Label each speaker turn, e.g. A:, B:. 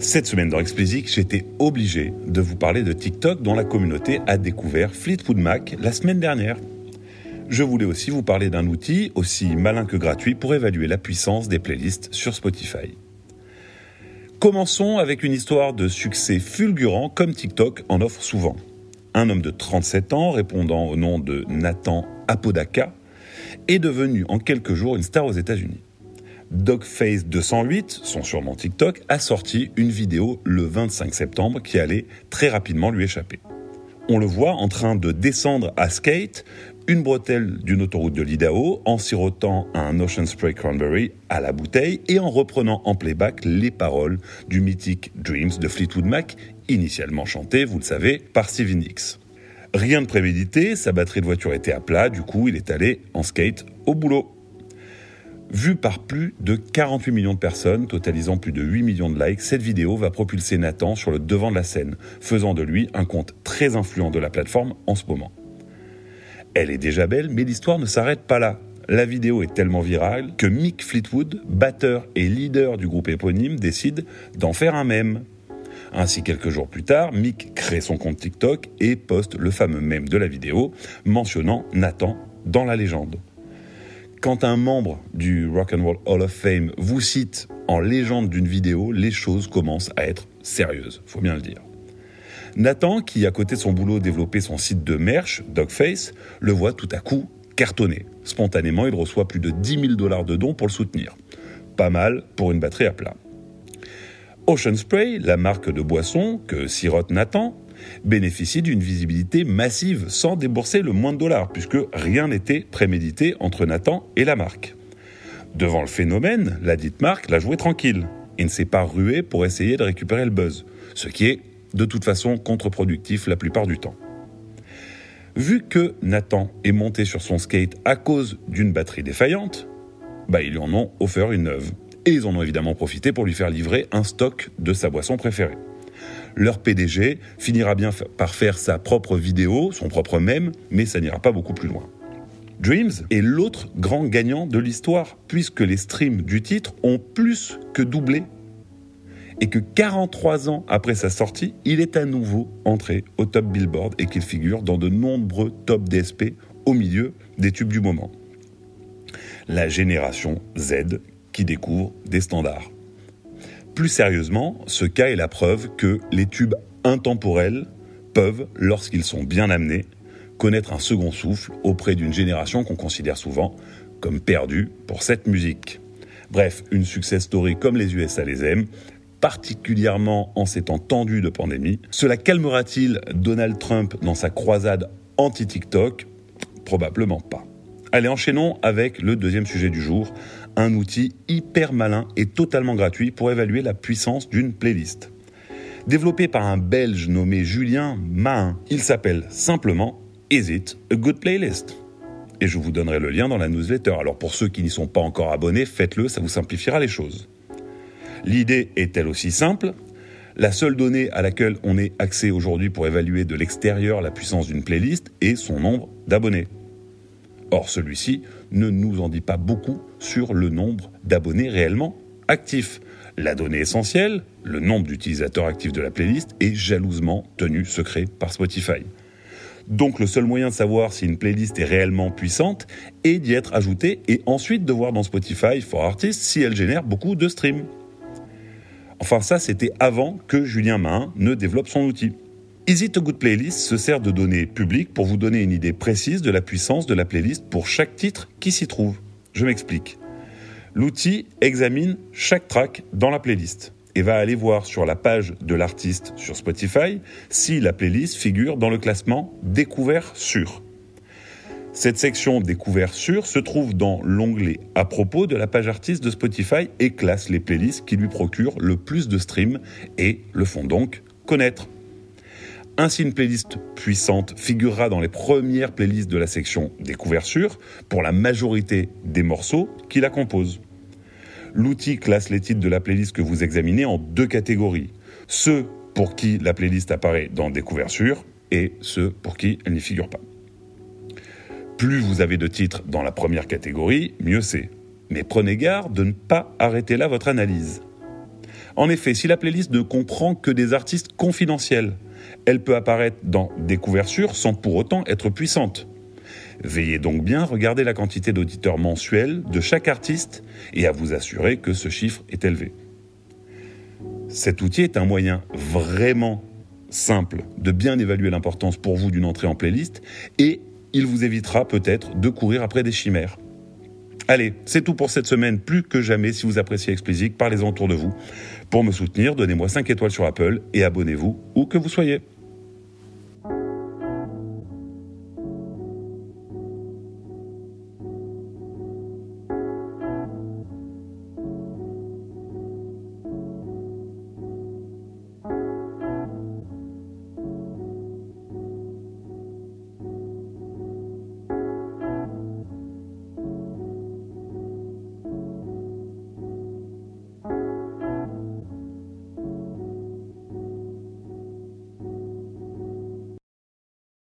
A: Cette semaine dans Explicit, j'étais obligé de vous parler de TikTok dont la communauté a découvert Fleetwood Mac la semaine dernière. Je voulais aussi vous parler d'un outil aussi malin que gratuit pour évaluer la puissance des playlists sur Spotify. Commençons avec une histoire de succès fulgurant comme TikTok en offre souvent. Un homme de 37 ans répondant au nom de Nathan Apodaka est devenu en quelques jours une star aux États-Unis. Dogface208, son surnom TikTok, a sorti une vidéo le 25 septembre qui allait très rapidement lui échapper. On le voit en train de descendre à skate une bretelle d'une autoroute de l'Idaho en sirotant un Ocean Spray Cranberry à la bouteille et en reprenant en playback les paroles du mythique Dreams de Fleetwood Mac, initialement chanté, vous le savez, par Stevie Nicks. Rien de prémédité, sa batterie de voiture était à plat, du coup il est allé en skate au boulot. Vue par plus de 48 millions de personnes, totalisant plus de 8 millions de likes, cette vidéo va propulser Nathan sur le devant de la scène, faisant de lui un compte très influent de la plateforme en ce moment. Elle est déjà belle, mais l'histoire ne s'arrête pas là. La vidéo est tellement virale que Mick Fleetwood, batteur et leader du groupe éponyme, décide d'en faire un mème. Ainsi, quelques jours plus tard, Mick crée son compte TikTok et poste le fameux mème de la vidéo mentionnant Nathan dans la légende quand un membre du Rock and Roll Hall of Fame vous cite en légende d'une vidéo, les choses commencent à être sérieuses, faut bien le dire. Nathan, qui à côté de son boulot développait son site de merch, Dogface, le voit tout à coup cartonner. Spontanément, il reçoit plus de 10 000 dollars de dons pour le soutenir. Pas mal pour une batterie à plat. Ocean Spray, la marque de boisson que sirote Nathan, bénéficie d'une visibilité massive sans débourser le moins de dollars, puisque rien n'était prémédité entre Nathan et la marque. Devant le phénomène, la dite marque l'a joué tranquille et ne s'est pas ruée pour essayer de récupérer le buzz, ce qui est de toute façon contre-productif la plupart du temps. Vu que Nathan est monté sur son skate à cause d'une batterie défaillante, bah ils lui en ont offert une neuve. Et ils en ont évidemment profité pour lui faire livrer un stock de sa boisson préférée leur PDG finira bien par faire sa propre vidéo, son propre mème, mais ça n'ira pas beaucoup plus loin. Dreams est l'autre grand gagnant de l'histoire, puisque les streams du titre ont plus que doublé. Et que 43 ans après sa sortie, il est à nouveau entré au top Billboard et qu'il figure dans de nombreux top DSP au milieu des tubes du moment. La génération Z qui découvre des standards. Plus sérieusement, ce cas est la preuve que les tubes intemporels peuvent, lorsqu'ils sont bien amenés, connaître un second souffle auprès d'une génération qu'on considère souvent comme perdue pour cette musique. Bref, une success story comme les USA les aiment, particulièrement en ces temps tendus de pandémie. Cela calmera-t-il Donald Trump dans sa croisade anti-TikTok? Probablement pas. Allez, enchaînons avec le deuxième sujet du jour, un outil hyper malin et totalement gratuit pour évaluer la puissance d'une playlist. Développé par un Belge nommé Julien Mahin, il s'appelle simplement Is it a good playlist? Et je vous donnerai le lien dans la newsletter. Alors pour ceux qui n'y sont pas encore abonnés, faites-le, ça vous simplifiera les choses. L'idée est elle aussi simple? La seule donnée à laquelle on est accès aujourd'hui pour évaluer de l'extérieur la puissance d'une playlist est son nombre d'abonnés. Or, celui-ci ne nous en dit pas beaucoup sur le nombre d'abonnés réellement actifs. La donnée essentielle, le nombre d'utilisateurs actifs de la playlist, est jalousement tenu secret par Spotify. Donc le seul moyen de savoir si une playlist est réellement puissante est d'y être ajoutée et ensuite de voir dans Spotify for Artists si elle génère beaucoup de streams. Enfin ça c'était avant que Julien Mahin ne développe son outil. It a Good Playlist se sert de données publiques pour vous donner une idée précise de la puissance de la playlist pour chaque titre qui s'y trouve. Je m'explique. L'outil examine chaque track dans la playlist et va aller voir sur la page de l'artiste sur Spotify si la playlist figure dans le classement Découvert sur. Cette section Découvert sur se trouve dans l'onglet à propos de la page artiste de Spotify et classe les playlists qui lui procurent le plus de streams et le font donc connaître. Ainsi, une playlist puissante figurera dans les premières playlists de la section des couvertures pour la majorité des morceaux qui la composent. L'outil classe les titres de la playlist que vous examinez en deux catégories. Ceux pour qui la playlist apparaît dans des couvertures et ceux pour qui elle n'y figure pas. Plus vous avez de titres dans la première catégorie, mieux c'est. Mais prenez garde de ne pas arrêter là votre analyse. En effet, si la playlist ne comprend que des artistes confidentiels, elle peut apparaître dans des couvertures sans pour autant être puissante. Veillez donc bien regarder la quantité d'auditeurs mensuels de chaque artiste et à vous assurer que ce chiffre est élevé. Cet outil est un moyen vraiment simple de bien évaluer l'importance pour vous d'une entrée en playlist et il vous évitera peut-être de courir après des chimères. Allez, c'est tout pour cette semaine. Plus que jamais, si vous appréciez Explicit, parlez-en autour de vous. Pour me soutenir, donnez-moi 5 étoiles sur Apple et abonnez-vous que vous soyez.